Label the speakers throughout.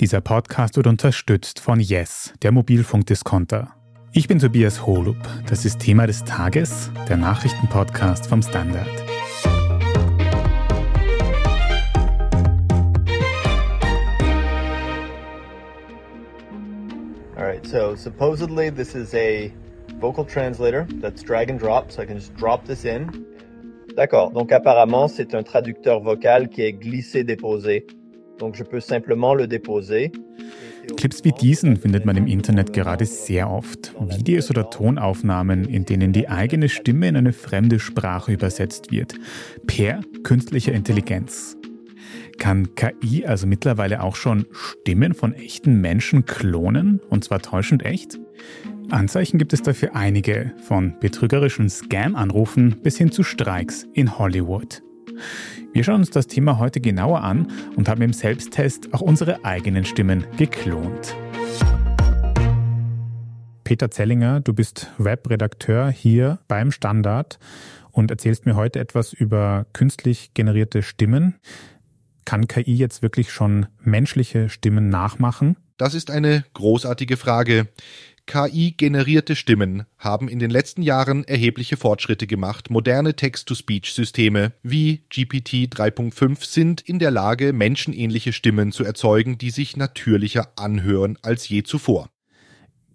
Speaker 1: Dieser Podcast wird unterstützt von Yes, der Mobilfunkdiskonter. Ich bin Tobias Holub. Das ist Thema des Tages, der Nachrichtenpodcast vom Standard.
Speaker 2: All right, so supposedly this is a vocal translator that's drag and drop, so I can just drop this in. D'accord, donc apparemment c'est un traducteur vocal qui est glissé-déposé. Donc
Speaker 1: Clips wie diesen findet man im Internet gerade sehr oft. Videos oder Tonaufnahmen, in denen die eigene Stimme in eine fremde Sprache übersetzt wird. Per künstlicher Intelligenz. Kann KI also mittlerweile auch schon Stimmen von echten Menschen klonen? Und zwar täuschend echt? Anzeichen gibt es dafür einige, von betrügerischen Scam-Anrufen bis hin zu Streiks in Hollywood. Wir schauen uns das Thema heute genauer an und haben im Selbsttest auch unsere eigenen Stimmen geklont. Peter Zellinger, du bist Webredakteur hier beim Standard und erzählst mir heute etwas über künstlich generierte Stimmen. Kann KI jetzt wirklich schon menschliche Stimmen nachmachen?
Speaker 3: Das ist eine großartige Frage. KI-generierte Stimmen haben in den letzten Jahren erhebliche Fortschritte gemacht. Moderne Text-to-Speech-Systeme wie GPT 3.5 sind in der Lage, menschenähnliche Stimmen zu erzeugen, die sich natürlicher anhören als je zuvor.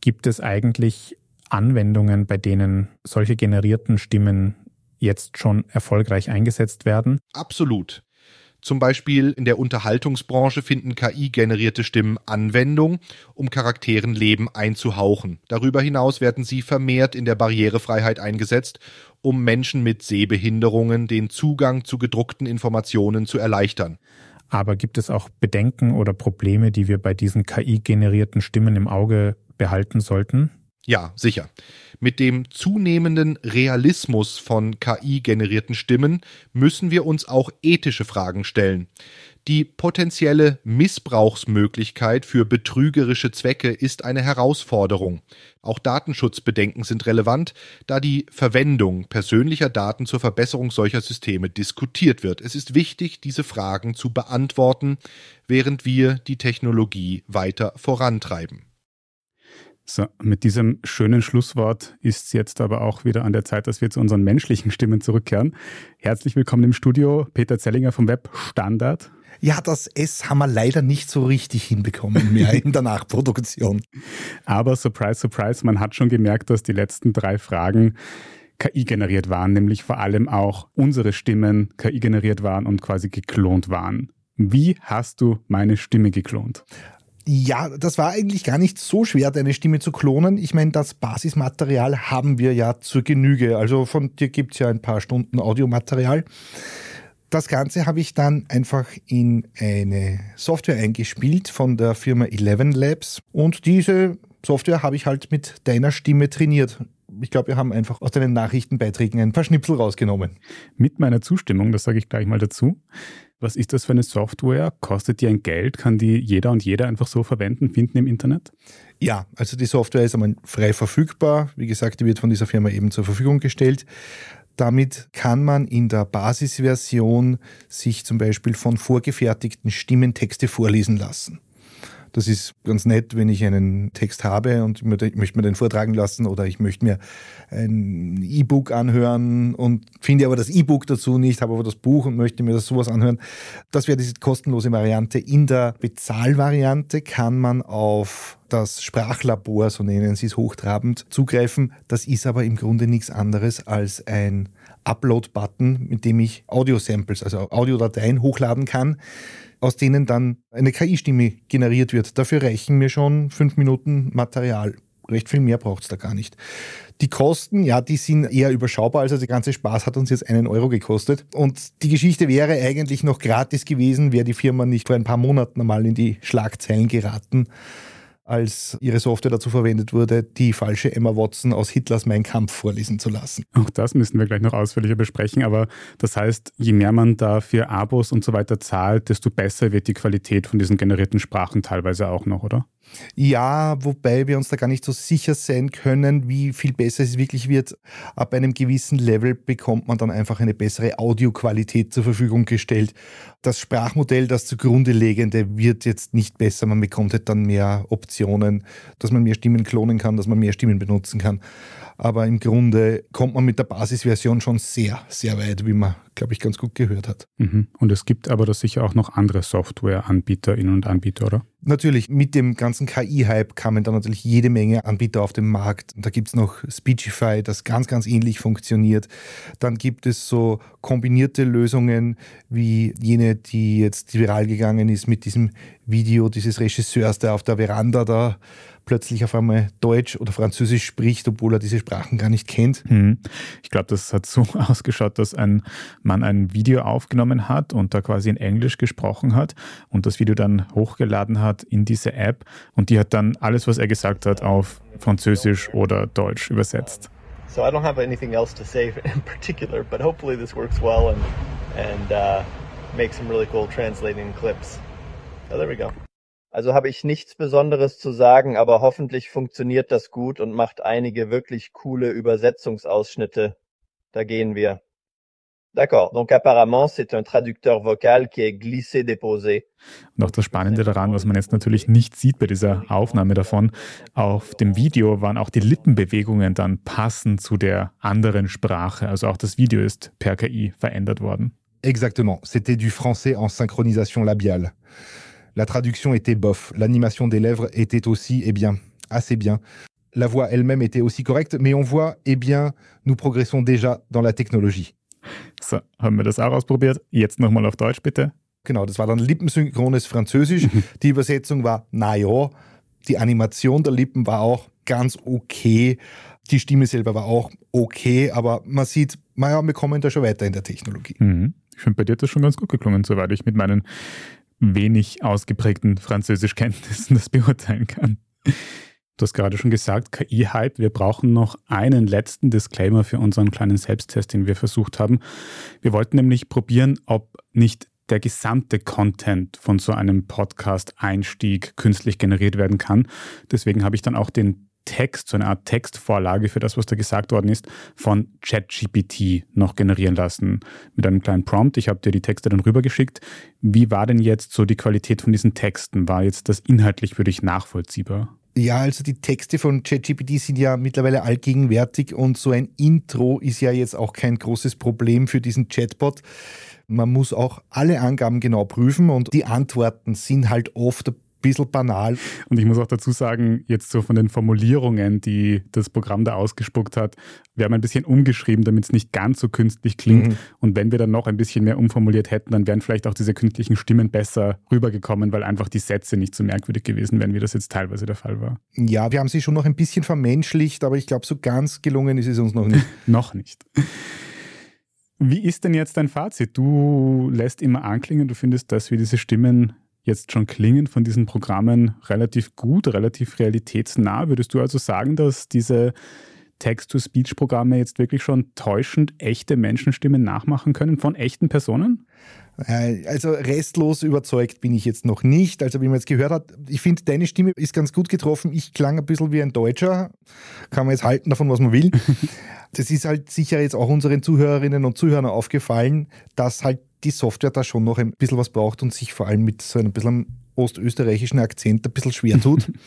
Speaker 1: Gibt es eigentlich Anwendungen, bei denen solche generierten Stimmen jetzt schon erfolgreich eingesetzt werden?
Speaker 3: Absolut. Zum Beispiel in der Unterhaltungsbranche finden KI-generierte Stimmen Anwendung, um Charakteren Leben einzuhauchen. Darüber hinaus werden sie vermehrt in der Barrierefreiheit eingesetzt, um Menschen mit Sehbehinderungen den Zugang zu gedruckten Informationen zu erleichtern.
Speaker 1: Aber gibt es auch Bedenken oder Probleme, die wir bei diesen KI-generierten Stimmen im Auge behalten sollten?
Speaker 3: Ja, sicher. Mit dem zunehmenden Realismus von KI-generierten Stimmen müssen wir uns auch ethische Fragen stellen. Die potenzielle Missbrauchsmöglichkeit für betrügerische Zwecke ist eine Herausforderung. Auch Datenschutzbedenken sind relevant, da die Verwendung persönlicher Daten zur Verbesserung solcher Systeme diskutiert wird. Es ist wichtig, diese Fragen zu beantworten, während wir die Technologie weiter vorantreiben.
Speaker 1: So, mit diesem schönen Schlusswort ist es jetzt aber auch wieder an der Zeit, dass wir zu unseren menschlichen Stimmen zurückkehren. Herzlich willkommen im Studio, Peter Zellinger vom Web Standard.
Speaker 4: Ja, das S haben wir leider nicht so richtig hinbekommen mehr in der Nachproduktion.
Speaker 1: Aber surprise, surprise, man hat schon gemerkt, dass die letzten drei Fragen KI generiert waren, nämlich vor allem auch unsere Stimmen KI generiert waren und quasi geklont waren. Wie hast du meine Stimme geklont?
Speaker 4: Ja, das war eigentlich gar nicht so schwer, deine Stimme zu klonen. Ich meine, das Basismaterial haben wir ja zur Genüge. Also von dir gibt es ja ein paar Stunden Audiomaterial. Das Ganze habe ich dann einfach in eine Software eingespielt von der Firma Eleven Labs und diese Software habe ich halt mit deiner Stimme trainiert. Ich glaube, wir haben einfach aus deinen Nachrichtenbeiträgen ein paar Schnipsel rausgenommen.
Speaker 1: Mit meiner Zustimmung, das sage ich gleich mal dazu. Was ist das für eine Software? Kostet die ein Geld? Kann die jeder und jeder einfach so verwenden, finden im Internet?
Speaker 4: Ja, also die Software ist einmal frei verfügbar. Wie gesagt, die wird von dieser Firma eben zur Verfügung gestellt. Damit kann man in der Basisversion sich zum Beispiel von vorgefertigten Stimmen Texte vorlesen lassen. Das ist ganz nett, wenn ich einen Text habe und ich möchte mir den vortragen lassen oder ich möchte mir ein E-Book anhören und finde aber das E-Book dazu nicht, habe aber das Buch und möchte mir das sowas anhören. Das wäre diese kostenlose Variante. In der Bezahlvariante kann man auf das Sprachlabor, so nennen sie es hochtrabend, zugreifen. Das ist aber im Grunde nichts anderes als ein Upload-Button, mit dem ich Audio-Samples, also Audiodateien hochladen kann aus denen dann eine KI-Stimme generiert wird. Dafür reichen mir schon fünf Minuten Material. Recht viel mehr braucht es da gar nicht. Die Kosten, ja, die sind eher überschaubar. Also der ganze Spaß hat uns jetzt einen Euro gekostet. Und die Geschichte wäre eigentlich noch gratis gewesen, wäre die Firma nicht vor ein paar Monaten einmal in die Schlagzeilen geraten. Als ihre Software dazu verwendet wurde, die falsche Emma Watson aus Hitlers Mein Kampf vorlesen zu lassen.
Speaker 1: Auch das müssen wir gleich noch ausführlicher besprechen, aber das heißt, je mehr man da für Abos und so weiter zahlt, desto besser wird die Qualität von diesen generierten Sprachen teilweise auch noch, oder?
Speaker 4: Ja, wobei wir uns da gar nicht so sicher sein können, wie viel besser es wirklich wird. Ab einem gewissen Level bekommt man dann einfach eine bessere Audioqualität zur Verfügung gestellt. Das Sprachmodell, das zugrunde legende, wird jetzt nicht besser. Man bekommt halt dann mehr Optionen, dass man mehr Stimmen klonen kann, dass man mehr Stimmen benutzen kann. Aber im Grunde kommt man mit der Basisversion schon sehr, sehr weit, wie man, glaube ich, ganz gut gehört hat.
Speaker 1: Mhm. Und es gibt aber da sicher auch noch andere Softwareanbieterinnen und Anbieter, oder?
Speaker 4: Natürlich, mit dem ganzen KI-Hype kamen dann natürlich jede Menge Anbieter auf den Markt. Da gibt es noch Speechify, das ganz, ganz ähnlich funktioniert. Dann gibt es so kombinierte Lösungen wie jene, die jetzt viral gegangen ist mit diesem Video dieses Regisseurs, der auf der Veranda da plötzlich auf einmal Deutsch oder Französisch spricht, obwohl er diese Sprachen gar nicht kennt.
Speaker 1: Hm. Ich glaube, das hat so ausgeschaut, dass ein Mann ein Video aufgenommen hat und da quasi in Englisch gesprochen hat und das Video dann hochgeladen hat in diese App und die hat dann alles, was er gesagt hat, auf Französisch oder Deutsch übersetzt.
Speaker 2: So I don't have anything else to say in particular, but hopefully this works well and and uh, makes some really cool translating clips. So there we go. Also habe ich nichts Besonderes zu sagen, aber hoffentlich funktioniert das gut und macht einige wirklich coole Übersetzungsausschnitte. Da gehen wir. D'accord. Donc apparemment, c'est un traducteur vocal qui est glissé déposé.
Speaker 1: Und auch das Spannende daran, was man jetzt natürlich nicht sieht bei dieser Aufnahme davon, auf dem Video waren auch die Lippenbewegungen dann passend zu der anderen Sprache. Also auch das Video ist per KI verändert worden.
Speaker 4: Exactement. C'était du français en synchronisation labiale. La traduction était bof. L'animation des lèvres était aussi, eh bien, assez bien. La voix elle-même était aussi correcte, mais on voit, eh bien, nous progressons déjà dans la Technologie.
Speaker 1: So, haben wir das auch ausprobiert. Jetzt nochmal auf Deutsch, bitte.
Speaker 4: Genau, das war dann lippensynchrones Französisch. Die Übersetzung war, naja, die Animation der Lippen war auch ganz okay. Die Stimme selber war auch okay, aber man sieht, naja, wir kommen da schon weiter in der Technologie.
Speaker 1: Mhm. Ich finde, bei dir hat das schon ganz gut geklungen, soweit ich mit meinen wenig ausgeprägten Französischkenntnissen das beurteilen kann. Du hast gerade schon gesagt, KI-Hype. Wir brauchen noch einen letzten Disclaimer für unseren kleinen Selbsttest, den wir versucht haben. Wir wollten nämlich probieren, ob nicht der gesamte Content von so einem Podcast-Einstieg künstlich generiert werden kann. Deswegen habe ich dann auch den Text, so eine Art Textvorlage für das, was da gesagt worden ist, von ChatGPT noch generieren lassen mit einem kleinen Prompt. Ich habe dir die Texte dann rübergeschickt. Wie war denn jetzt so die Qualität von diesen Texten? War jetzt das inhaltlich für dich nachvollziehbar?
Speaker 4: Ja, also die Texte von ChatGPT sind ja mittlerweile allgegenwärtig und so ein Intro ist ja jetzt auch kein großes Problem für diesen Chatbot. Man muss auch alle Angaben genau prüfen und die Antworten sind halt oft bisschen banal.
Speaker 1: Und ich muss auch dazu sagen, jetzt so von den Formulierungen, die das Programm da ausgespuckt hat, wir haben ein bisschen umgeschrieben, damit es nicht ganz so künstlich klingt. Mhm. Und wenn wir dann noch ein bisschen mehr umformuliert hätten, dann wären vielleicht auch diese künstlichen Stimmen besser rübergekommen, weil einfach die Sätze nicht so merkwürdig gewesen wären, wie das jetzt teilweise der Fall war.
Speaker 4: Ja, wir haben sie schon noch ein bisschen vermenschlicht, aber ich glaube, so ganz gelungen ist es uns noch nicht.
Speaker 1: noch nicht. Wie ist denn jetzt dein Fazit? Du lässt immer anklingen, du findest, dass wir diese Stimmen jetzt schon klingen von diesen Programmen relativ gut, relativ realitätsnah. Würdest du also sagen, dass diese Text-to-Speech-Programme jetzt wirklich schon täuschend echte Menschenstimmen nachmachen können von echten Personen?
Speaker 4: Äh, also restlos überzeugt bin ich jetzt noch nicht. Also wie man jetzt gehört hat, ich finde, deine Stimme ist ganz gut getroffen. Ich klang ein bisschen wie ein Deutscher. Kann man jetzt halten davon, was man will. Das ist halt sicher jetzt auch unseren Zuhörerinnen und Zuhörern aufgefallen, dass halt die Software da schon noch ein bisschen was braucht und sich vor allem mit so einem bisschen ostösterreichischen Akzent ein bisschen schwer tut.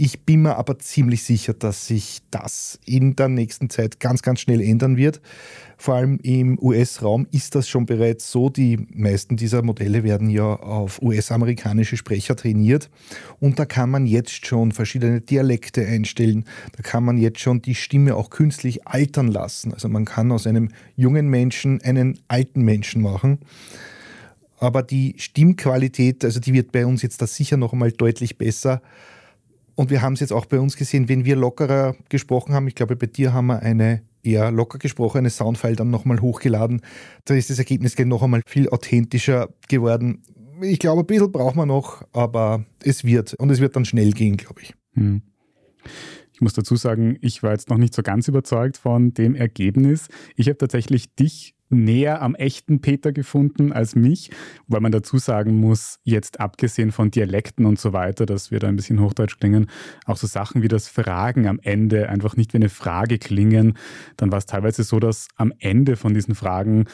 Speaker 4: Ich bin mir aber ziemlich sicher, dass sich das in der nächsten Zeit ganz, ganz schnell ändern wird. Vor allem im US-Raum ist das schon bereits so. Die meisten dieser Modelle werden ja auf US-amerikanische Sprecher trainiert. Und da kann man jetzt schon verschiedene Dialekte einstellen. Da kann man jetzt schon die Stimme auch künstlich altern lassen. Also man kann aus einem jungen Menschen einen alten Menschen machen aber die Stimmqualität, also die wird bei uns jetzt da sicher noch einmal deutlich besser. Und wir haben es jetzt auch bei uns gesehen, wenn wir lockerer gesprochen haben, ich glaube, bei dir haben wir eine eher locker gesprochene Soundfile dann nochmal hochgeladen. Da ist das Ergebnis noch einmal viel authentischer geworden. Ich glaube, ein bisschen braucht man noch, aber es wird. Und es wird dann schnell gehen, glaube ich. Hm.
Speaker 1: Ich muss dazu sagen, ich war jetzt noch nicht so ganz überzeugt von dem Ergebnis. Ich habe tatsächlich dich näher am echten Peter gefunden als mich, weil man dazu sagen muss, jetzt abgesehen von Dialekten und so weiter, dass wir da ein bisschen Hochdeutsch klingen, auch so Sachen wie das Fragen am Ende einfach nicht wie eine Frage klingen. Dann war es teilweise so, dass am Ende von diesen Fragen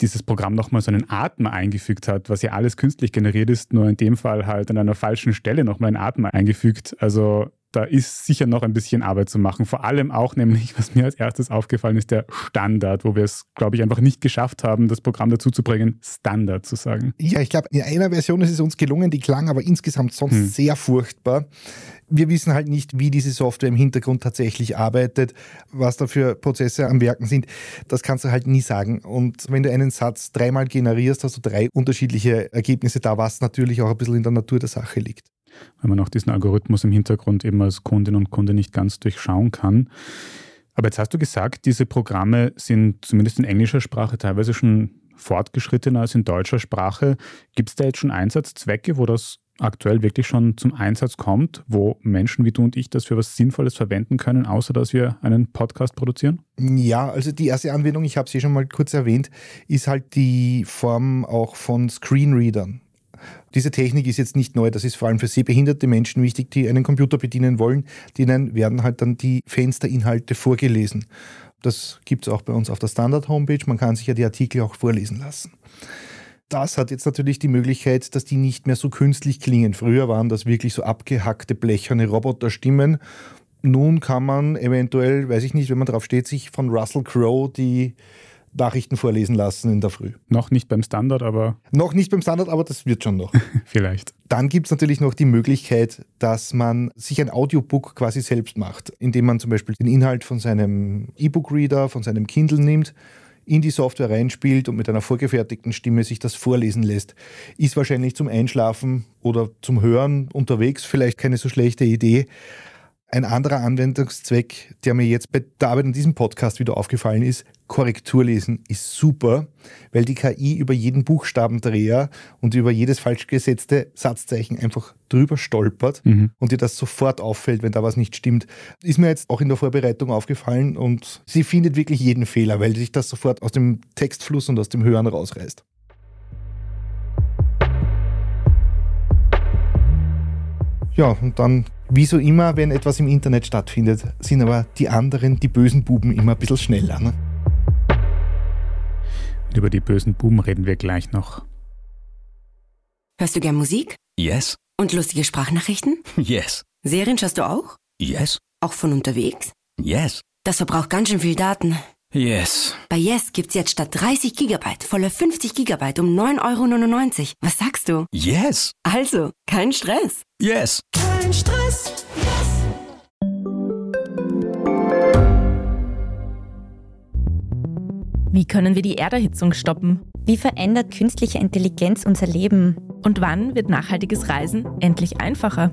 Speaker 1: dieses Programm nochmal so einen Atmer eingefügt hat, was ja alles künstlich generiert ist, nur in dem Fall halt an einer falschen Stelle nochmal einen Atmer eingefügt. Also da ist sicher noch ein bisschen Arbeit zu machen. Vor allem auch nämlich, was mir als erstes aufgefallen ist, der Standard, wo wir es, glaube ich, einfach nicht geschafft haben, das Programm dazu zu bringen, Standard zu sagen.
Speaker 4: Ja, ich glaube, in einer Version ist es uns gelungen, die klang aber insgesamt sonst hm. sehr furchtbar. Wir wissen halt nicht, wie diese Software im Hintergrund tatsächlich arbeitet, was da für Prozesse am Werken sind. Das kannst du halt nie sagen. Und wenn du einen Satz dreimal generierst, hast du drei unterschiedliche Ergebnisse da, was natürlich auch ein bisschen in der Natur der Sache liegt
Speaker 1: weil man auch diesen Algorithmus im Hintergrund eben als Kundin und Kunde nicht ganz durchschauen kann. Aber jetzt hast du gesagt, diese Programme sind zumindest in englischer Sprache teilweise schon fortgeschrittener als in deutscher Sprache. Gibt es da jetzt schon Einsatzzwecke, wo das aktuell wirklich schon zum Einsatz kommt, wo Menschen wie du und ich das für was Sinnvolles verwenden können, außer dass wir einen Podcast produzieren?
Speaker 4: Ja, also die erste Anwendung, ich habe sie schon mal kurz erwähnt, ist halt die Form auch von Screenreadern. Diese Technik ist jetzt nicht neu, das ist vor allem für sehbehinderte Menschen wichtig, die einen Computer bedienen wollen. Denen werden halt dann die Fensterinhalte vorgelesen. Das gibt es auch bei uns auf der Standard-Homepage. Man kann sich ja die Artikel auch vorlesen lassen. Das hat jetzt natürlich die Möglichkeit, dass die nicht mehr so künstlich klingen. Früher waren das wirklich so abgehackte, blecherne Roboterstimmen. Nun kann man eventuell, weiß ich nicht, wenn man drauf steht, sich von Russell Crowe die Nachrichten vorlesen lassen in der Früh.
Speaker 1: Noch nicht beim Standard, aber.
Speaker 4: Noch nicht beim Standard, aber das wird schon noch.
Speaker 1: Vielleicht.
Speaker 4: Dann gibt es natürlich noch die Möglichkeit, dass man sich ein Audiobook quasi selbst macht, indem man zum Beispiel den Inhalt von seinem E-Book-Reader, von seinem Kindle nimmt in die Software reinspielt und mit einer vorgefertigten Stimme sich das vorlesen lässt. Ist wahrscheinlich zum Einschlafen oder zum Hören unterwegs vielleicht keine so schlechte Idee. Ein anderer Anwendungszweck, der mir jetzt bei der Arbeit an diesem Podcast wieder aufgefallen ist, Korrekturlesen ist super, weil die KI über jeden Buchstabendreher und über jedes falsch gesetzte Satzzeichen einfach drüber stolpert mhm. und dir das sofort auffällt, wenn da was nicht stimmt. Ist mir jetzt auch in der Vorbereitung aufgefallen und sie findet wirklich jeden Fehler, weil sich das sofort aus dem Textfluss und aus dem Hören rausreißt. Ja, und dann, wie so immer, wenn etwas im Internet stattfindet, sind aber die anderen, die bösen Buben, immer ein bisschen schneller. Ne?
Speaker 1: Über die bösen Buben reden wir gleich noch.
Speaker 5: Hörst du gern Musik?
Speaker 6: Yes.
Speaker 5: Und lustige Sprachnachrichten?
Speaker 6: Yes.
Speaker 5: Serien schaust du auch?
Speaker 6: Yes.
Speaker 5: Auch von unterwegs?
Speaker 6: Yes.
Speaker 5: Das verbraucht ganz schön viel Daten.
Speaker 6: Yes.
Speaker 5: Bei Yes gibt's jetzt statt 30 Gigabyte voller 50 Gigabyte um 9,99 Euro. Was sagst du?
Speaker 6: Yes.
Speaker 5: Also, kein Stress.
Speaker 6: Yes.
Speaker 5: Kein Stress. Yes.
Speaker 7: Wie können wir die Erderhitzung stoppen?
Speaker 8: Wie verändert künstliche Intelligenz unser Leben?
Speaker 7: Und wann wird nachhaltiges Reisen endlich einfacher?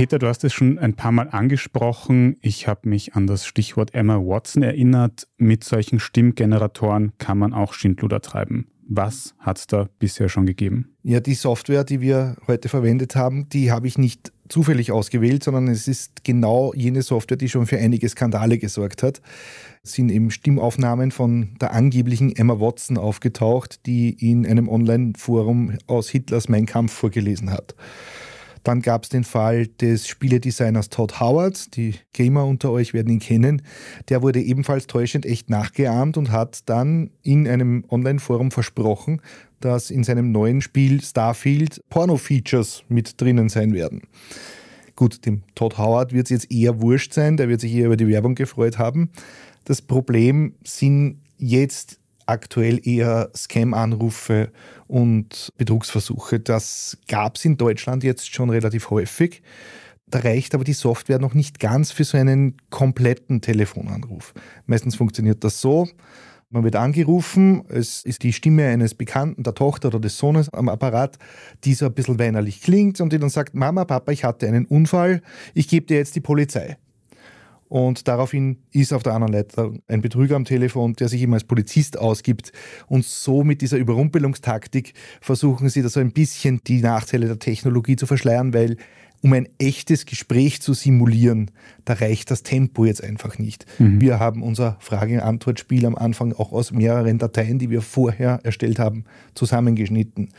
Speaker 1: Peter, du hast es schon ein paar Mal angesprochen. Ich habe mich an das Stichwort Emma Watson erinnert. Mit solchen Stimmgeneratoren kann man auch Schindluder treiben. Was hat es da bisher schon gegeben?
Speaker 4: Ja, die Software, die wir heute verwendet haben, die habe ich nicht zufällig ausgewählt, sondern es ist genau jene Software, die schon für einige Skandale gesorgt hat. Es sind eben Stimmaufnahmen von der angeblichen Emma Watson aufgetaucht, die in einem Online-Forum aus Hitlers Mein Kampf vorgelesen hat. Dann gab es den Fall des Spieledesigners Todd Howard. Die Gamer unter euch werden ihn kennen. Der wurde ebenfalls täuschend echt nachgeahmt und hat dann in einem Online-Forum versprochen, dass in seinem neuen Spiel Starfield Porno-Features mit drinnen sein werden. Gut, dem Todd Howard wird es jetzt eher wurscht sein, der wird sich eher über die Werbung gefreut haben. Das Problem sind jetzt aktuell eher Scam-Anrufe und Betrugsversuche. Das gab es in Deutschland jetzt schon relativ häufig. Da reicht aber die Software noch nicht ganz für so einen kompletten Telefonanruf. Meistens funktioniert das so. Man wird angerufen, es ist die Stimme eines Bekannten, der Tochter oder des Sohnes am Apparat, die so ein bisschen weinerlich klingt und die dann sagt, Mama, Papa, ich hatte einen Unfall, ich gebe dir jetzt die Polizei. Und daraufhin ist auf der anderen Seite ein Betrüger am Telefon, der sich immer als Polizist ausgibt. Und so mit dieser Überrumpelungstaktik versuchen sie da so ein bisschen die Nachteile der Technologie zu verschleiern, weil um ein echtes Gespräch zu simulieren, da reicht das Tempo jetzt einfach nicht. Mhm. Wir haben unser Frage-Antwort-Spiel am Anfang auch aus mehreren Dateien, die wir vorher erstellt haben, zusammengeschnitten.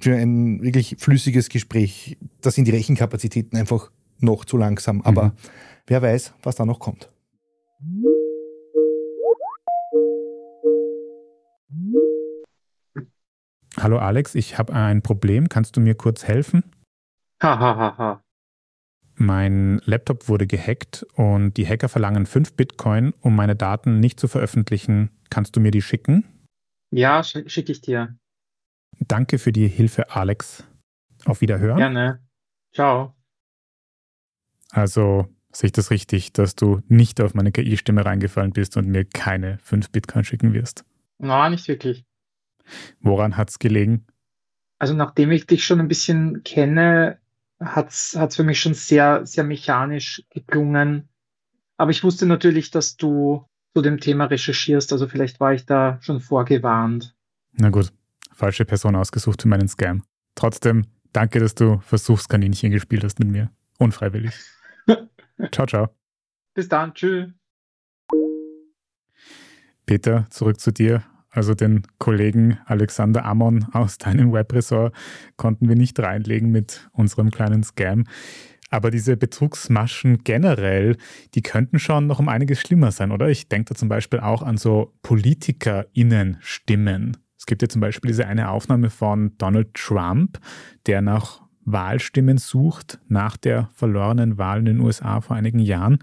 Speaker 4: Für ein wirklich flüssiges Gespräch, da sind die Rechenkapazitäten einfach noch zu langsam. Aber mhm Wer weiß, was da noch kommt.
Speaker 1: Hallo Alex, ich habe ein Problem. Kannst du mir kurz helfen?
Speaker 6: Hahaha. Ha, ha.
Speaker 1: Mein Laptop wurde gehackt und die Hacker verlangen 5 Bitcoin, um meine Daten nicht zu veröffentlichen. Kannst du mir die schicken?
Speaker 6: Ja, schicke ich dir.
Speaker 1: Danke für die Hilfe, Alex. Auf Wiederhören.
Speaker 6: Gerne. Ciao.
Speaker 1: Also, Sehe ich das richtig, dass du nicht auf meine KI-Stimme reingefallen bist und mir keine 5 Bitcoin schicken wirst?
Speaker 6: Na, nicht wirklich.
Speaker 1: Woran hat es gelegen?
Speaker 6: Also nachdem ich dich schon ein bisschen kenne, hat es für mich schon sehr, sehr mechanisch geklungen. Aber ich wusste natürlich, dass du zu dem Thema recherchierst, also vielleicht war ich da schon vorgewarnt.
Speaker 1: Na gut, falsche Person ausgesucht für meinen Scam. Trotzdem, danke, dass du Versuchskaninchen gespielt hast mit mir. Unfreiwillig. Ciao, ciao.
Speaker 6: Bis dann. Tschüss.
Speaker 1: Peter, zurück zu dir. Also den Kollegen Alexander Amon aus deinem Webressort konnten wir nicht reinlegen mit unserem kleinen Scam. Aber diese Betrugsmaschen generell, die könnten schon noch um einiges schlimmer sein, oder? Ich denke da zum Beispiel auch an so PolitikerInnen-Stimmen. Es gibt ja zum Beispiel diese eine Aufnahme von Donald Trump, der nach Wahlstimmen sucht nach der verlorenen Wahl in den USA vor einigen Jahren,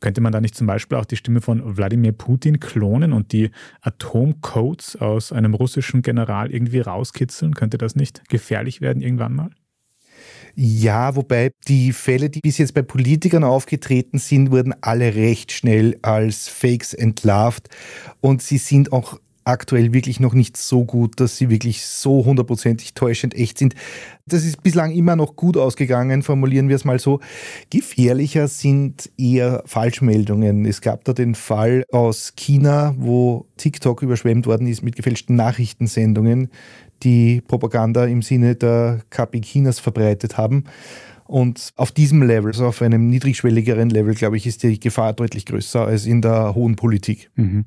Speaker 1: könnte man da nicht zum Beispiel auch die Stimme von Wladimir Putin klonen und die Atomcodes aus einem russischen General irgendwie rauskitzeln? Könnte das nicht gefährlich werden irgendwann mal?
Speaker 4: Ja, wobei die Fälle, die bis jetzt bei Politikern aufgetreten sind, wurden alle recht schnell als Fakes entlarvt und sie sind auch aktuell wirklich noch nicht so gut, dass sie wirklich so hundertprozentig täuschend echt sind. Das ist bislang immer noch gut ausgegangen, formulieren wir es mal so. Gefährlicher sind eher Falschmeldungen. Es gab da den Fall aus China, wo TikTok überschwemmt worden ist mit gefälschten Nachrichtensendungen, die Propaganda im Sinne der KP Chinas verbreitet haben. Und auf diesem Level, also auf einem niedrigschwelligeren Level, glaube ich, ist die Gefahr deutlich größer als in der hohen Politik.
Speaker 1: Mhm.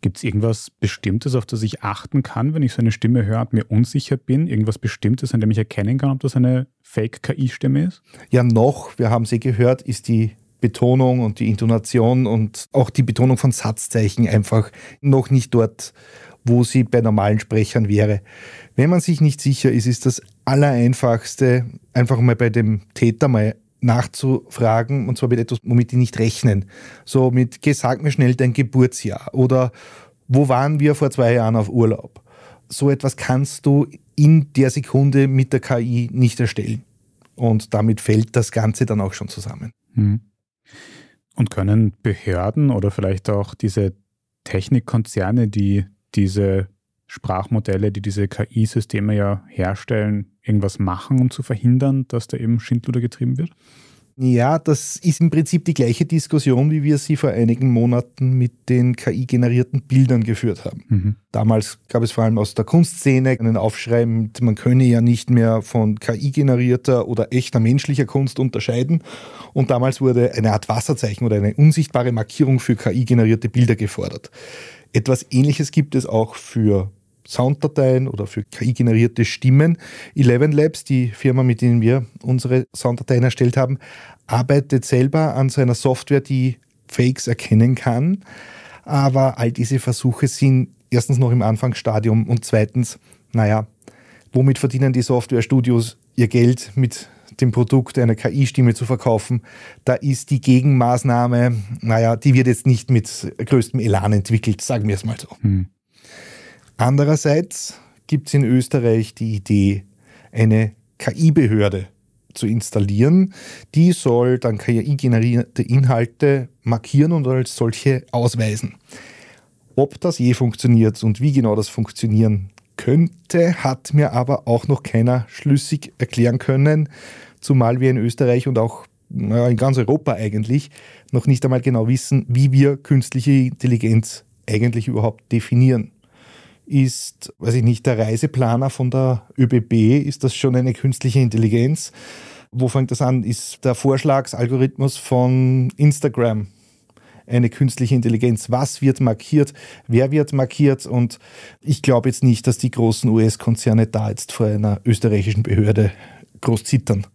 Speaker 1: Gibt es irgendwas Bestimmtes, auf das ich achten kann, wenn ich so eine Stimme höre und mir unsicher bin? Irgendwas Bestimmtes, an dem ich erkennen kann, ob das eine Fake-KI-Stimme ist?
Speaker 4: Ja, noch, wir haben sie gehört, ist die Betonung und die Intonation und auch die Betonung von Satzzeichen einfach noch nicht dort, wo sie bei normalen Sprechern wäre. Wenn man sich nicht sicher ist, ist das Allereinfachste, einfach mal bei dem Täter mal nachzufragen, und zwar mit etwas, womit die nicht rechnen. So mit, geh, sag mir schnell dein Geburtsjahr oder wo waren wir vor zwei Jahren auf Urlaub? So etwas kannst du in der Sekunde mit der KI nicht erstellen. Und damit fällt das Ganze dann auch schon zusammen. Hm.
Speaker 1: Und können Behörden oder vielleicht auch diese Technikkonzerne, die diese Sprachmodelle, die diese KI-Systeme ja herstellen, irgendwas machen, um zu verhindern, dass da eben Schindluder getrieben wird?
Speaker 4: Ja, das ist im Prinzip die gleiche Diskussion, wie wir sie vor einigen Monaten mit den KI-generierten Bildern geführt haben. Mhm. Damals gab es vor allem aus der Kunstszene einen Aufschrei, man könne ja nicht mehr von KI-generierter oder echter menschlicher Kunst unterscheiden. Und damals wurde eine Art Wasserzeichen oder eine unsichtbare Markierung für KI-generierte Bilder gefordert. Etwas Ähnliches gibt es auch für Sounddateien oder für KI-generierte Stimmen. Eleven Labs, die Firma, mit denen wir unsere Sounddateien erstellt haben, arbeitet selber an so einer Software, die Fakes erkennen kann. Aber all diese Versuche sind erstens noch im Anfangsstadium und zweitens, naja, womit verdienen die Softwarestudios ihr Geld mit dem Produkt einer KI-Stimme zu verkaufen? Da ist die Gegenmaßnahme, naja, die wird jetzt nicht mit größtem Elan entwickelt, sagen wir es mal so. Hm. Andererseits gibt es in Österreich die Idee, eine KI-Behörde zu installieren. Die soll dann KI-generierte Inhalte markieren und als solche ausweisen. Ob das je funktioniert und wie genau das funktionieren könnte, hat mir aber auch noch keiner schlüssig erklären können, zumal wir in Österreich und auch in ganz Europa eigentlich noch nicht einmal genau wissen, wie wir künstliche Intelligenz eigentlich überhaupt definieren. Ist, weiß ich nicht, der Reiseplaner von der ÖBB, ist das schon eine künstliche Intelligenz? Wo fängt das an? Ist der Vorschlagsalgorithmus von Instagram eine künstliche Intelligenz? Was wird markiert? Wer wird markiert? Und ich glaube jetzt nicht, dass die großen US-Konzerne da jetzt vor einer österreichischen Behörde groß zittern.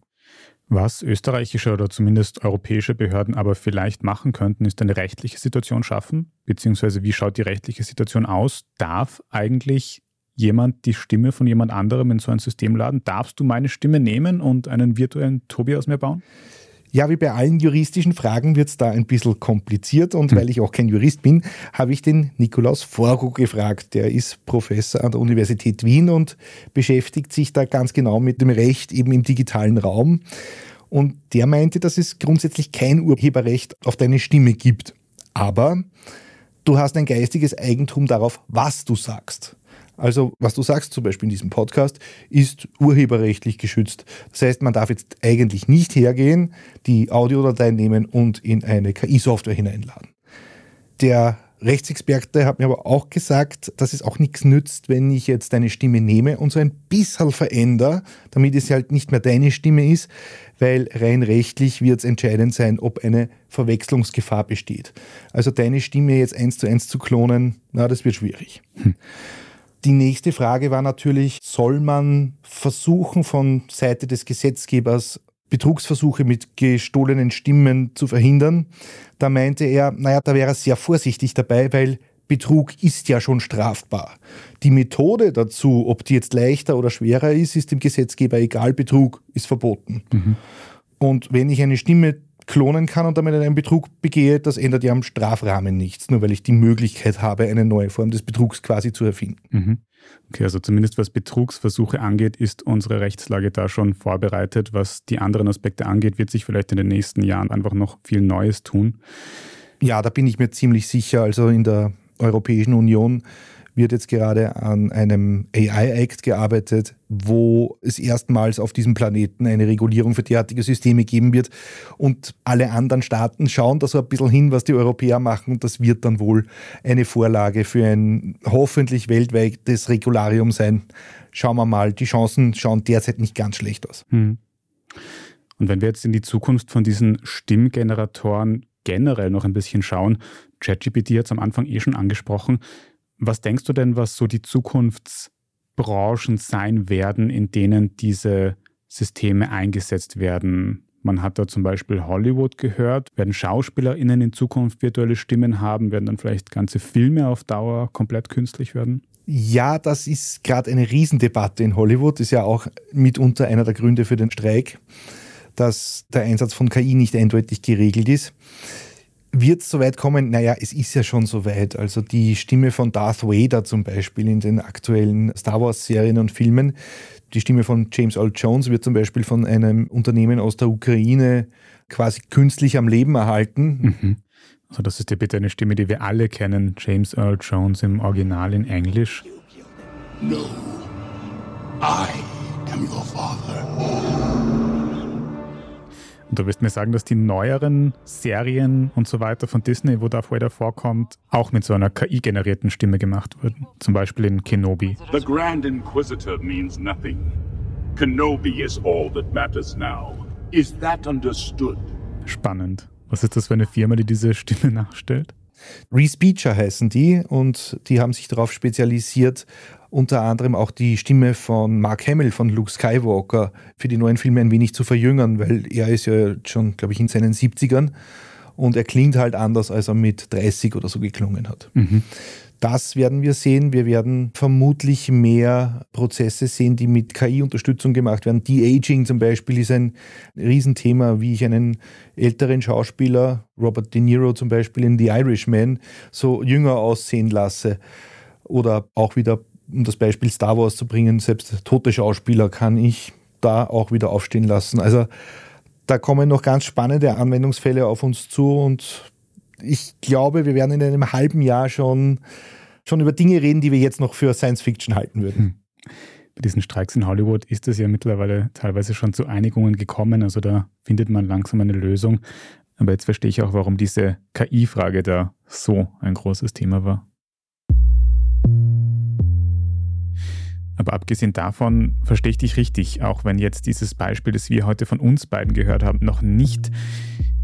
Speaker 1: Was österreichische oder zumindest europäische Behörden aber vielleicht machen könnten, ist eine rechtliche Situation schaffen, beziehungsweise wie schaut die rechtliche Situation aus? Darf eigentlich jemand die Stimme von jemand anderem in so ein System laden? Darfst du meine Stimme nehmen und einen virtuellen Tobi aus mir bauen?
Speaker 4: Ja, wie bei allen juristischen Fragen wird es da ein bisschen kompliziert und hm. weil ich auch kein Jurist bin, habe ich den Nikolaus Forgo gefragt. Der ist Professor an der Universität Wien und beschäftigt sich da ganz genau mit dem Recht eben im digitalen Raum. Und der meinte, dass es grundsätzlich kein Urheberrecht auf deine Stimme gibt. Aber du hast ein geistiges Eigentum darauf, was du sagst. Also was du sagst, zum Beispiel in diesem Podcast, ist urheberrechtlich geschützt. Das heißt, man darf jetzt eigentlich nicht hergehen, die Audiodateien nehmen und in eine KI-Software hineinladen. Der Rechtsexperte hat mir aber auch gesagt, dass es auch nichts nützt, wenn ich jetzt deine Stimme nehme und so ein bisschen verändere, damit es halt nicht mehr deine Stimme ist, weil rein rechtlich wird es entscheidend sein, ob eine Verwechslungsgefahr besteht. Also deine Stimme jetzt eins zu eins zu klonen, na, das wird schwierig. Hm. Die nächste Frage war natürlich, soll man versuchen von Seite des Gesetzgebers Betrugsversuche mit gestohlenen Stimmen zu verhindern. Da meinte er, naja, da wäre er sehr vorsichtig dabei, weil Betrug ist ja schon strafbar. Die Methode dazu, ob die jetzt leichter oder schwerer ist, ist dem Gesetzgeber egal. Betrug ist verboten. Mhm. Und wenn ich eine Stimme klonen kann und damit einen Betrug begehe, das ändert ja am Strafrahmen nichts, nur weil ich die Möglichkeit habe, eine neue Form des Betrugs quasi zu erfinden.
Speaker 1: Mhm. Okay, also zumindest was Betrugsversuche angeht, ist unsere Rechtslage da schon vorbereitet. Was die anderen Aspekte angeht, wird sich vielleicht in den nächsten Jahren einfach noch viel Neues tun.
Speaker 4: Ja, da bin ich mir ziemlich sicher. Also in der Europäischen Union wird jetzt gerade an einem AI-Act gearbeitet, wo es erstmals auf diesem Planeten eine Regulierung für derartige Systeme geben wird. Und alle anderen Staaten schauen da so ein bisschen hin, was die Europäer machen. Und das wird dann wohl eine Vorlage für ein hoffentlich weltweites Regularium sein. Schauen wir mal, die Chancen schauen derzeit nicht ganz schlecht aus. Hm.
Speaker 1: Und wenn wir jetzt in die Zukunft von diesen Stimmgeneratoren generell noch ein bisschen schauen, ChatGPT hat es am Anfang eh schon angesprochen, was denkst du denn, was so die Zukunftsbranchen sein werden, in denen diese Systeme eingesetzt werden? Man hat da zum Beispiel Hollywood gehört. Werden SchauspielerInnen in Zukunft virtuelle Stimmen haben? Werden dann vielleicht ganze Filme auf Dauer komplett künstlich werden?
Speaker 4: Ja, das ist gerade eine Riesendebatte in Hollywood. Ist ja auch mitunter einer der Gründe für den Streik, dass der Einsatz von KI nicht eindeutig geregelt ist. Wird es soweit kommen? Naja, es ist ja schon soweit. Also die Stimme von Darth Vader zum Beispiel in den aktuellen Star Wars-Serien und Filmen, die Stimme von James Earl Jones wird zum Beispiel von einem Unternehmen aus der Ukraine quasi künstlich am Leben erhalten.
Speaker 1: Mhm. Also das ist ja bitte eine Stimme, die wir alle kennen, James Earl Jones im Original in Englisch. No, I am your father. Und du wirst mir sagen, dass die neueren Serien und so weiter von Disney, wo Darth Vader vorkommt, auch mit so einer KI-generierten Stimme gemacht wurden. Zum Beispiel in Kenobi. The Grand Inquisitor means nothing. Kenobi is all that matters now. Is that understood? Spannend. Was ist das für eine Firma, die diese Stimme nachstellt?
Speaker 4: Respeecher heißen die und die haben sich darauf spezialisiert, unter anderem auch die Stimme von Mark Hamill von Luke Skywalker für die neuen Filme ein wenig zu verjüngern, weil er ist ja schon, glaube ich, in seinen 70ern und er klingt halt anders, als er mit 30 oder so geklungen hat. Mhm. Das werden wir sehen. Wir werden vermutlich mehr Prozesse sehen, die mit KI-Unterstützung gemacht werden. De-Aging zum Beispiel ist ein Riesenthema, wie ich einen älteren Schauspieler, Robert De Niro zum Beispiel in The Irishman, so jünger aussehen lasse. Oder auch wieder um das Beispiel Star Wars zu bringen, selbst tote Schauspieler kann ich da auch wieder aufstehen lassen. Also da kommen noch ganz spannende Anwendungsfälle auf uns zu und ich glaube, wir werden in einem halben Jahr schon, schon über Dinge reden, die wir jetzt noch für Science Fiction halten würden. Hm.
Speaker 1: Bei diesen Streiks in Hollywood ist es ja mittlerweile teilweise schon zu Einigungen gekommen. Also da findet man langsam eine Lösung. Aber jetzt verstehe ich auch, warum diese KI-Frage da so ein großes Thema war. Aber abgesehen davon verstehe ich dich richtig, auch wenn jetzt dieses Beispiel, das wir heute von uns beiden gehört haben, noch nicht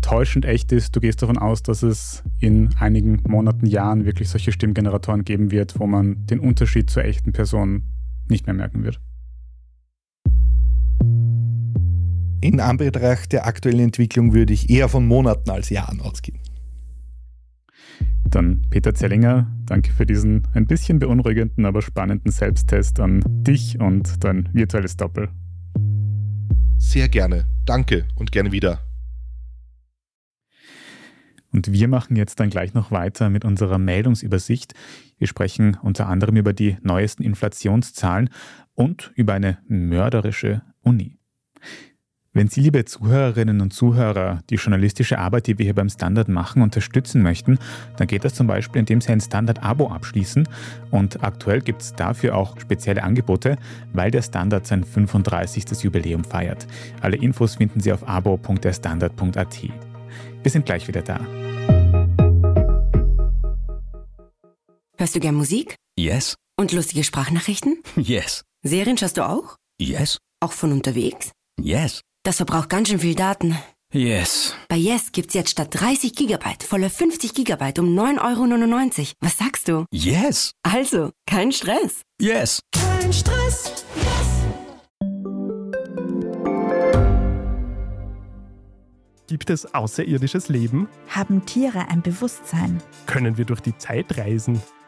Speaker 1: täuschend echt ist. Du gehst davon aus, dass es in einigen Monaten, Jahren wirklich solche Stimmgeneratoren geben wird, wo man den Unterschied zur echten Person nicht mehr merken wird.
Speaker 4: In Anbetracht der aktuellen Entwicklung würde ich eher von Monaten als Jahren ausgehen.
Speaker 1: Dann Peter Zellinger, danke für diesen ein bisschen beunruhigenden, aber spannenden Selbsttest an dich und dein virtuelles Doppel.
Speaker 3: Sehr gerne. Danke und gerne wieder.
Speaker 1: Und wir machen jetzt dann gleich noch weiter mit unserer Meldungsübersicht. Wir sprechen unter anderem über die neuesten Inflationszahlen und über eine mörderische Uni. Wenn Sie, liebe Zuhörerinnen und Zuhörer, die journalistische Arbeit, die wir hier beim Standard machen, unterstützen möchten, dann geht das zum Beispiel, indem Sie ein Standard-Abo abschließen. Und aktuell gibt es dafür auch spezielle Angebote, weil der Standard sein 35. Jubiläum feiert. Alle Infos finden Sie auf abo.derstandard.at. Wir sind gleich wieder da.
Speaker 5: Hörst du gern Musik?
Speaker 9: Yes.
Speaker 5: Und lustige Sprachnachrichten?
Speaker 9: Yes.
Speaker 5: Serien schaust du auch?
Speaker 9: Yes.
Speaker 5: Auch von unterwegs?
Speaker 9: Yes.
Speaker 5: Das verbraucht ganz schön viel Daten.
Speaker 9: Yes.
Speaker 5: Bei Yes gibt's jetzt statt 30 Gigabyte volle 50 Gigabyte um 9,99 Euro. Was sagst du?
Speaker 9: Yes.
Speaker 5: Also, kein Stress.
Speaker 9: Yes.
Speaker 5: Kein Stress.
Speaker 10: Gibt es außerirdisches Leben?
Speaker 8: Haben Tiere ein Bewusstsein?
Speaker 10: Können wir durch die Zeit reisen?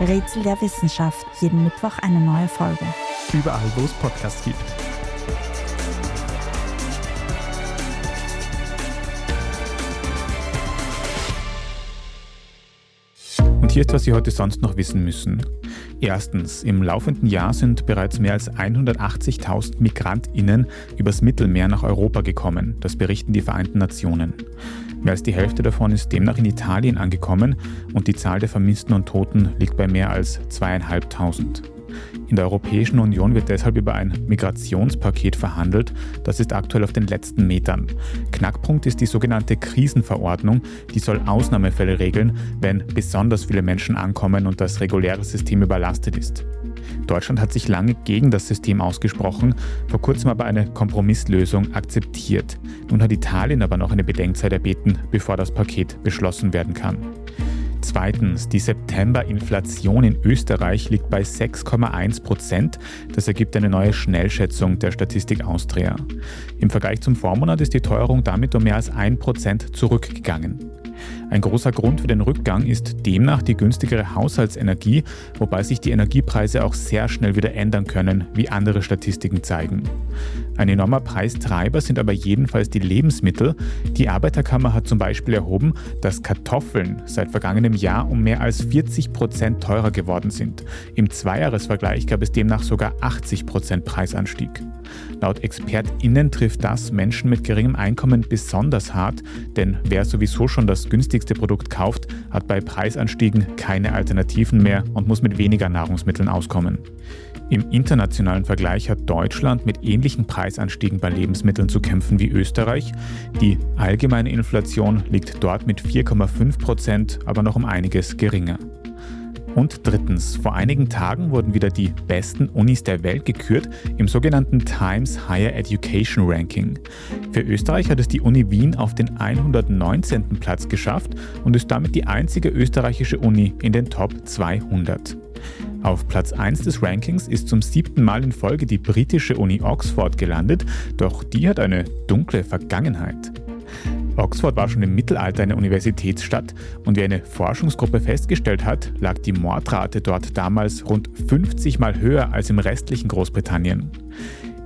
Speaker 8: Rätsel der Wissenschaft. Jeden Mittwoch eine neue Folge.
Speaker 10: Überall, wo es Podcasts gibt.
Speaker 1: Und hier ist, was Sie heute sonst noch wissen müssen. Erstens, im laufenden Jahr sind bereits mehr als 180.000 Migrantinnen übers Mittelmeer nach Europa gekommen. Das berichten die Vereinten Nationen. Mehr als die Hälfte davon ist demnach in Italien angekommen und die Zahl der Vermissten und Toten liegt bei mehr als zweieinhalbtausend. In der Europäischen Union wird deshalb über ein Migrationspaket verhandelt. Das ist aktuell auf den letzten Metern. Knackpunkt ist die sogenannte Krisenverordnung. Die soll Ausnahmefälle regeln, wenn besonders viele Menschen ankommen und das reguläre System überlastet ist. Deutschland hat sich lange gegen das System ausgesprochen, vor kurzem aber eine Kompromisslösung akzeptiert. Nun hat Italien aber noch eine Bedenkzeit erbeten, bevor das Paket beschlossen werden kann. Zweitens, die September-Inflation in Österreich liegt bei 6,1 Prozent. Das ergibt eine neue Schnellschätzung der Statistik Austria. Im Vergleich zum Vormonat ist die Teuerung damit um mehr als 1 Prozent zurückgegangen. Ein großer Grund für den Rückgang ist demnach die günstigere Haushaltsenergie, wobei sich die Energiepreise auch sehr schnell wieder ändern können, wie andere Statistiken zeigen. Ein enormer Preistreiber sind aber jedenfalls die Lebensmittel. Die Arbeiterkammer hat zum Beispiel erhoben, dass Kartoffeln seit vergangenem Jahr um mehr als 40 Prozent teurer geworden sind. Im Zweijahresvergleich gab es demnach sogar 80 Prozent Preisanstieg. Laut ExpertInnen trifft das Menschen mit geringem Einkommen besonders hart, denn wer sowieso schon das günstigste Produkt kauft, hat bei Preisanstiegen keine Alternativen mehr und muss mit weniger Nahrungsmitteln auskommen. Im internationalen Vergleich hat Deutschland mit ähnlichen Preisanstiegen bei Lebensmitteln zu kämpfen wie Österreich. Die allgemeine Inflation liegt dort mit 4,5 Prozent aber noch um einiges geringer. Und drittens, vor einigen Tagen wurden wieder die besten Unis der Welt gekürt im sogenannten Times Higher Education Ranking. Für Österreich hat es die Uni Wien auf den 119. Platz geschafft und ist damit die einzige österreichische Uni in den Top 200. Auf Platz 1 des Rankings ist zum siebten Mal in Folge die britische Uni Oxford gelandet, doch die hat eine dunkle Vergangenheit. Oxford war schon im Mittelalter eine Universitätsstadt und wie eine Forschungsgruppe festgestellt hat, lag die Mordrate dort damals rund 50 Mal höher als im restlichen Großbritannien.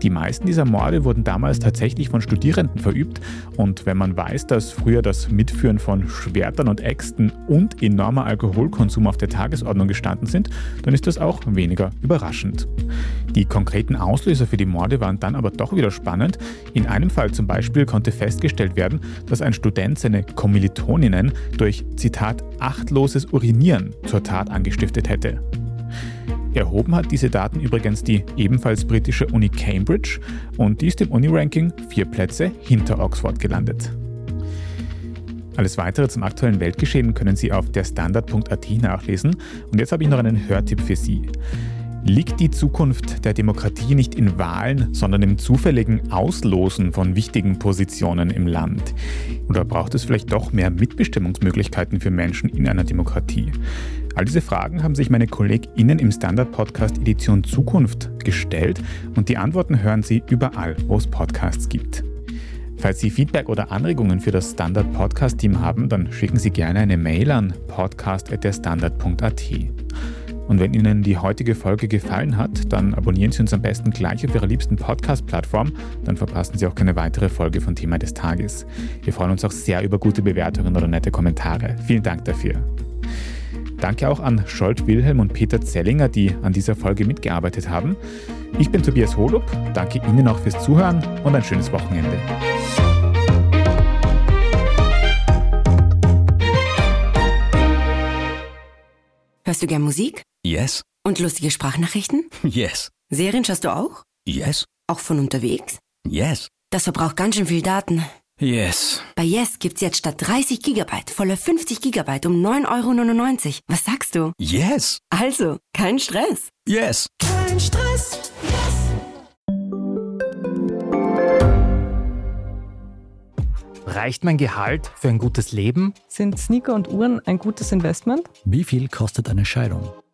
Speaker 1: Die meisten dieser Morde wurden damals tatsächlich von Studierenden verübt und wenn man weiß, dass früher das Mitführen von Schwertern und Äxten und enormer Alkoholkonsum auf der Tagesordnung gestanden sind, dann ist das auch weniger überraschend. Die konkreten Auslöser für die Morde waren dann aber doch wieder spannend. In einem Fall zum Beispiel konnte festgestellt werden, dass ein Student seine Kommilitoninnen durch, Zitat, achtloses Urinieren zur Tat angestiftet hätte. Erhoben hat diese Daten übrigens die ebenfalls britische Uni Cambridge und die ist im Uni-Ranking vier Plätze hinter Oxford gelandet. Alles weitere zum aktuellen Weltgeschehen können Sie auf derstandard.at nachlesen. Und jetzt habe ich noch einen Hörtipp für Sie. Liegt die Zukunft der Demokratie nicht in Wahlen, sondern im zufälligen Auslosen von wichtigen Positionen im Land? Oder braucht es vielleicht doch mehr Mitbestimmungsmöglichkeiten für Menschen in einer Demokratie? All diese Fragen haben sich meine KollegInnen im Standard-Podcast Edition Zukunft gestellt und die Antworten hören Sie überall, wo es Podcasts gibt. Falls Sie Feedback oder Anregungen für das Standard Podcast Team haben, dann schicken Sie gerne eine Mail an podcast.derstandard.at. Und wenn Ihnen die heutige Folge gefallen hat, dann abonnieren Sie uns am besten gleich auf Ihrer liebsten Podcast-Plattform, dann verpassen Sie auch keine weitere Folge von Thema des Tages. Wir freuen uns auch sehr über gute Bewertungen oder nette Kommentare. Vielen Dank dafür. Danke auch an Scholt Wilhelm und Peter Zellinger, die an dieser Folge mitgearbeitet haben. Ich bin Tobias Holub, danke Ihnen auch fürs Zuhören und ein schönes Wochenende.
Speaker 5: Hörst du gern Musik?
Speaker 9: Yes.
Speaker 5: Und lustige Sprachnachrichten?
Speaker 9: Yes.
Speaker 5: Serien schaust du auch?
Speaker 9: Yes.
Speaker 5: Auch von unterwegs?
Speaker 9: Yes.
Speaker 5: Das verbraucht ganz schön viel Daten.
Speaker 9: Yes.
Speaker 5: Bei Yes gibt's jetzt statt 30 Gigabyte volle 50 Gigabyte um 9,99 Euro. Was sagst du?
Speaker 9: Yes.
Speaker 5: Also, kein Stress.
Speaker 9: Yes.
Speaker 11: Kein Stress.
Speaker 12: Reicht mein Gehalt für ein gutes Leben?
Speaker 7: Sind Sneaker und Uhren ein gutes Investment?
Speaker 13: Wie viel kostet eine Scheidung?